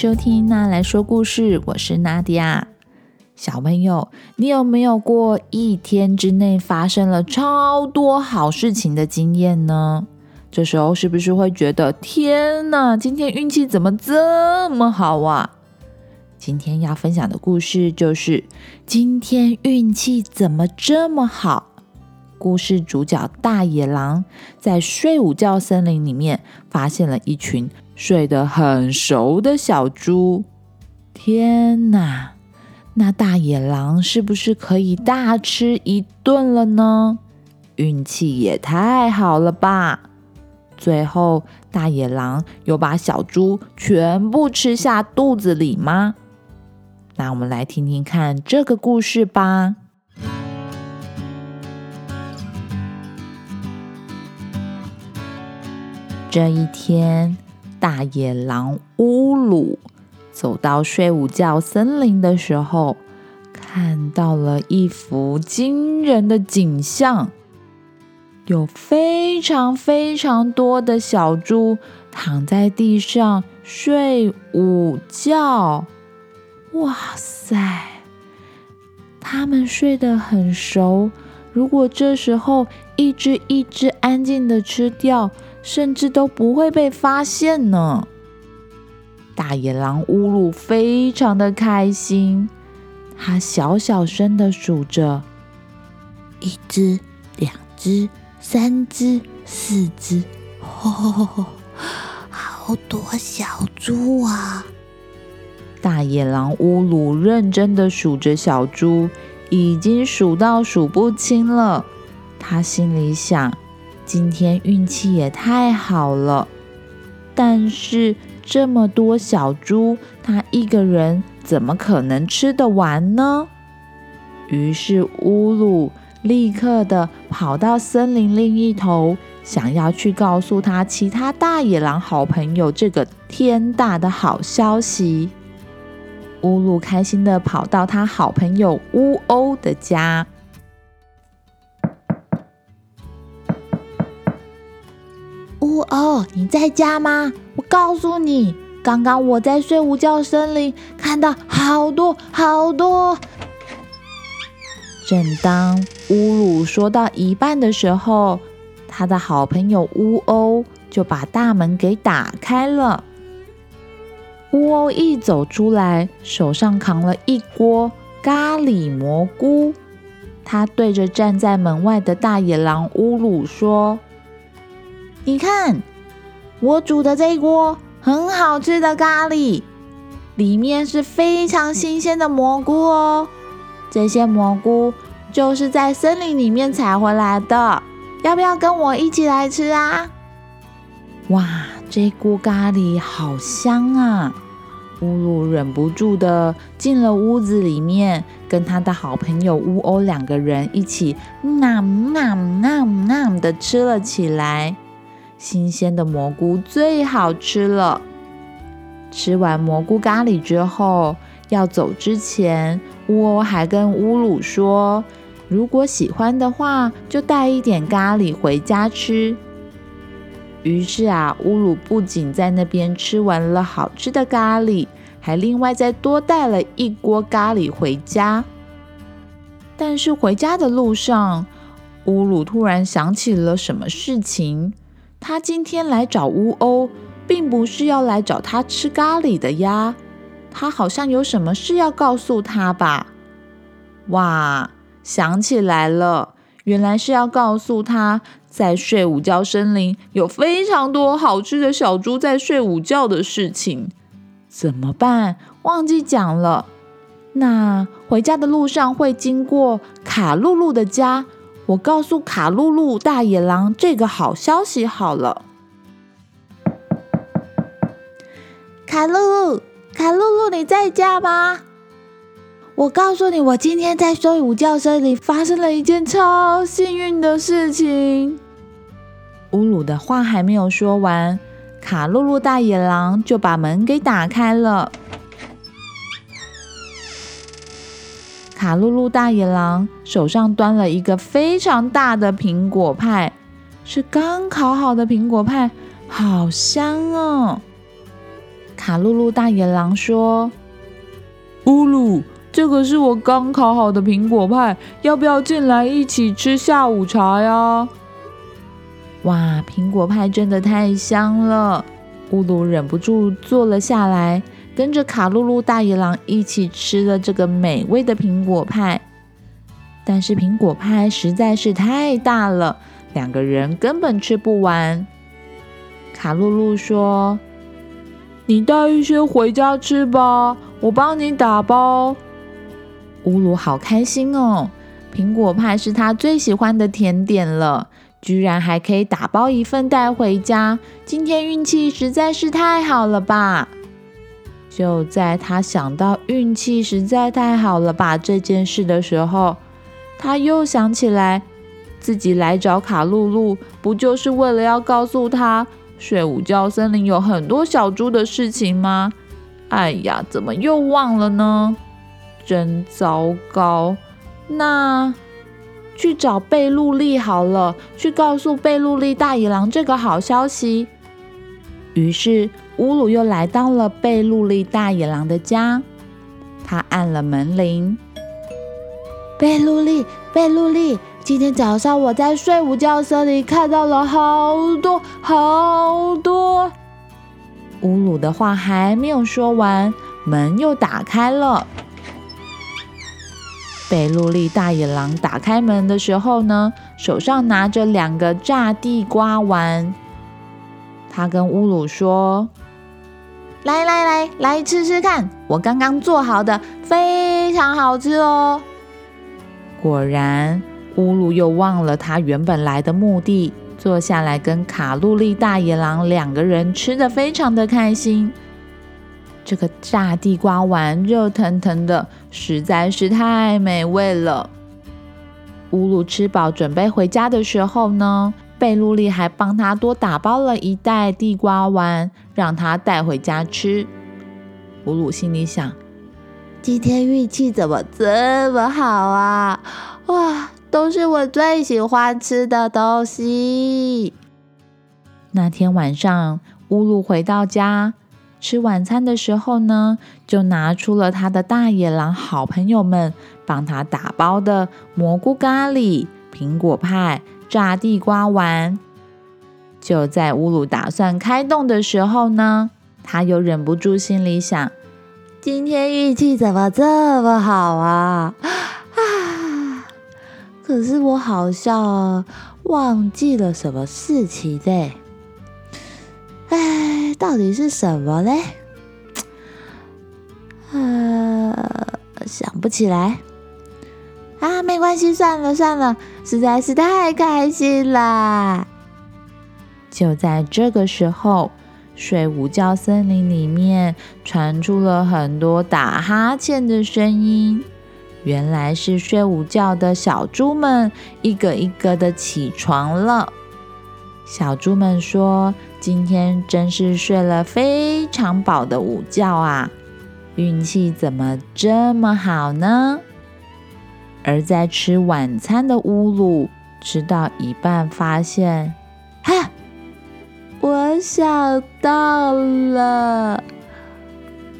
收听娜来说故事，我是娜迪亚。小朋友，你有没有过一天之内发生了超多好事情的经验呢？这时候是不是会觉得天哪，今天运气怎么这么好啊？今天要分享的故事就是今天运气怎么这么好？故事主角大野狼在睡午觉森林里面发现了一群睡得很熟的小猪。天哪，那大野狼是不是可以大吃一顿了呢？运气也太好了吧！最后，大野狼有把小猪全部吃下肚子里吗？那我们来听听看这个故事吧。这一天，大野狼乌鲁走到睡午觉森林的时候，看到了一幅惊人的景象：有非常非常多的小猪躺在地上睡午觉。哇塞，它们睡得很熟。如果这时候一只一只安静的吃掉，甚至都不会被发现呢。大野狼乌鲁非常的开心，他小小声的数着：一只、两只、三只、四只，吼吼吼吼，好多小猪啊！大野狼乌鲁认真的数着小猪，已经数到数不清了。他心里想。今天运气也太好了，但是这么多小猪，他一个人怎么可能吃得完呢？于是乌鲁立刻的跑到森林另一头，想要去告诉他其他大野狼好朋友这个天大的好消息。乌鲁开心的跑到他好朋友乌欧的家。哦，你在家吗？我告诉你，刚刚我在睡午觉森林看到好多好多。正当乌鲁说到一半的时候，他的好朋友乌欧就把大门给打开了。乌欧一走出来，手上扛了一锅咖喱蘑菇，他对着站在门外的大野狼乌鲁说。你看，我煮的这锅很好吃的咖喱，里面是非常新鲜的蘑菇哦。这些蘑菇就是在森林里面采回来的，要不要跟我一起来吃啊？哇，这锅咖喱好香啊！乌鲁忍不住的进了屋子里面，跟他的好朋友乌欧两个人一起呐呐呐呐的吃了起来。新鲜的蘑菇最好吃了。吃完蘑菇咖喱之后，要走之前，乌欧还跟乌鲁说：“如果喜欢的话，就带一点咖喱回家吃。”于是啊，乌鲁不仅在那边吃完了好吃的咖喱，还另外再多带了一锅咖喱回家。但是回家的路上，乌鲁突然想起了什么事情。他今天来找乌欧，并不是要来找他吃咖喱的呀。他好像有什么事要告诉他吧？哇，想起来了，原来是要告诉他在睡午觉森林有非常多好吃的小猪在睡午觉的事情。怎么办？忘记讲了。那回家的路上会经过卡露露的家。我告诉卡露露大野狼这个好消息好了。卡露露，卡露露，你在家吗？我告诉你，我今天在睡午觉森林发生了一件超幸运的事情。乌鲁的话还没有说完，卡露露大野狼就把门给打开了。卡露露大野狼手上端了一个非常大的苹果派，是刚烤好的苹果派，好香哦！卡露露大野狼说：“乌鲁，这个是我刚烤好的苹果派，要不要进来一起吃下午茶呀？”哇，苹果派真的太香了！乌鲁忍不住坐了下来，跟着卡露露大野狼一起吃了这个美味的苹果派。但是苹果派实在是太大了，两个人根本吃不完。卡露露说：“你带一些回家吃吧，我帮你打包。”乌鲁好开心哦，苹果派是他最喜欢的甜点了。居然还可以打包一份带回家，今天运气实在是太好了吧！就在他想到运气实在太好了吧这件事的时候，他又想起来自己来找卡露露，不就是为了要告诉他睡午觉森林有很多小猪的事情吗？哎呀，怎么又忘了呢？真糟糕！那……去找贝露丽好了，去告诉贝露丽大野狼这个好消息。于是乌鲁又来到了贝露利大野狼的家，他按了门铃。贝露利，贝露利，今天早上我在睡午觉森林看到了好多好多。乌鲁的话还没有说完，门又打开了。贝露利大野狼打开门的时候呢，手上拿着两个炸地瓜丸。他跟乌鲁说：“来来来，来吃吃看，我刚刚做好的，非常好吃哦。”果然，乌鲁又忘了他原本来的目的，坐下来跟卡路利大野狼两个人吃的非常的开心。这个炸地瓜丸热腾腾的，实在是太美味了。乌鲁吃饱准备回家的时候呢，贝露丽还帮他多打包了一袋地瓜丸，让他带回家吃。乌鲁心里想：今天运气怎么这么好啊？哇，都是我最喜欢吃的东西。那天晚上，乌鲁回到家。吃晚餐的时候呢，就拿出了他的大野狼好朋友们帮他打包的蘑菇咖喱、苹果派、炸地瓜丸。就在乌鲁打算开动的时候呢，他又忍不住心里想：今天运气怎么这么好啊？啊！可是我好像忘记了什么事情嘞。哎，到底是什么嘞？呃，想不起来。啊，没关系，算了算了，实在是太开心啦！就在这个时候，睡午觉森林里面传出了很多打哈欠的声音。原来是睡午觉的小猪们一个一个的起床了。小猪们说。今天真是睡了非常饱的午觉啊！运气怎么这么好呢？而在吃晚餐的乌鲁吃到一半，发现，哈，我想到了，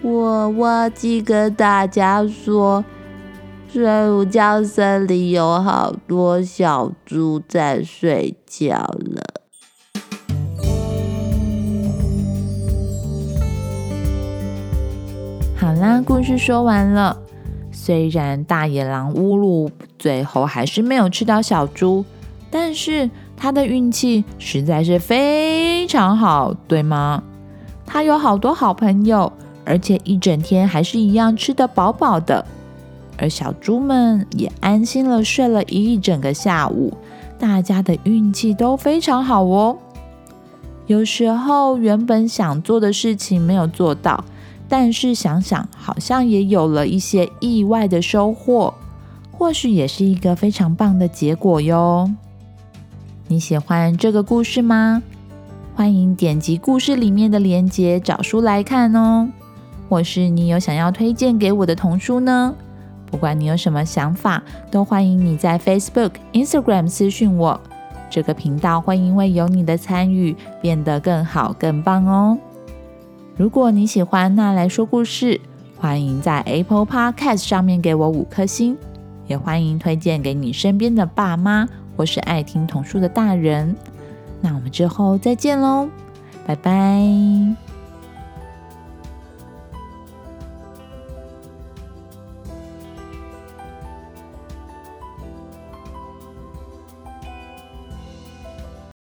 我忘记跟大家说，睡午觉森林有好多小猪在睡觉了。好啦，故事说完了。虽然大野狼乌鲁最后还是没有吃到小猪，但是他的运气实在是非常好，对吗？他有好多好朋友，而且一整天还是一样吃得饱饱的。而小猪们也安心了睡了一整个下午，大家的运气都非常好哦。有时候原本想做的事情没有做到。但是想想，好像也有了一些意外的收获，或许也是一个非常棒的结果哟。你喜欢这个故事吗？欢迎点击故事里面的链接找书来看哦。或是你有想要推荐给我的童书呢？不管你有什么想法，都欢迎你在 Facebook、Instagram 私讯我。这个频道会因为有你的参与变得更好、更棒哦。如果你喜欢那来说故事，欢迎在 Apple Podcast 上面给我五颗星，也欢迎推荐给你身边的爸妈或是爱听童书的大人。那我们之后再见喽，拜拜。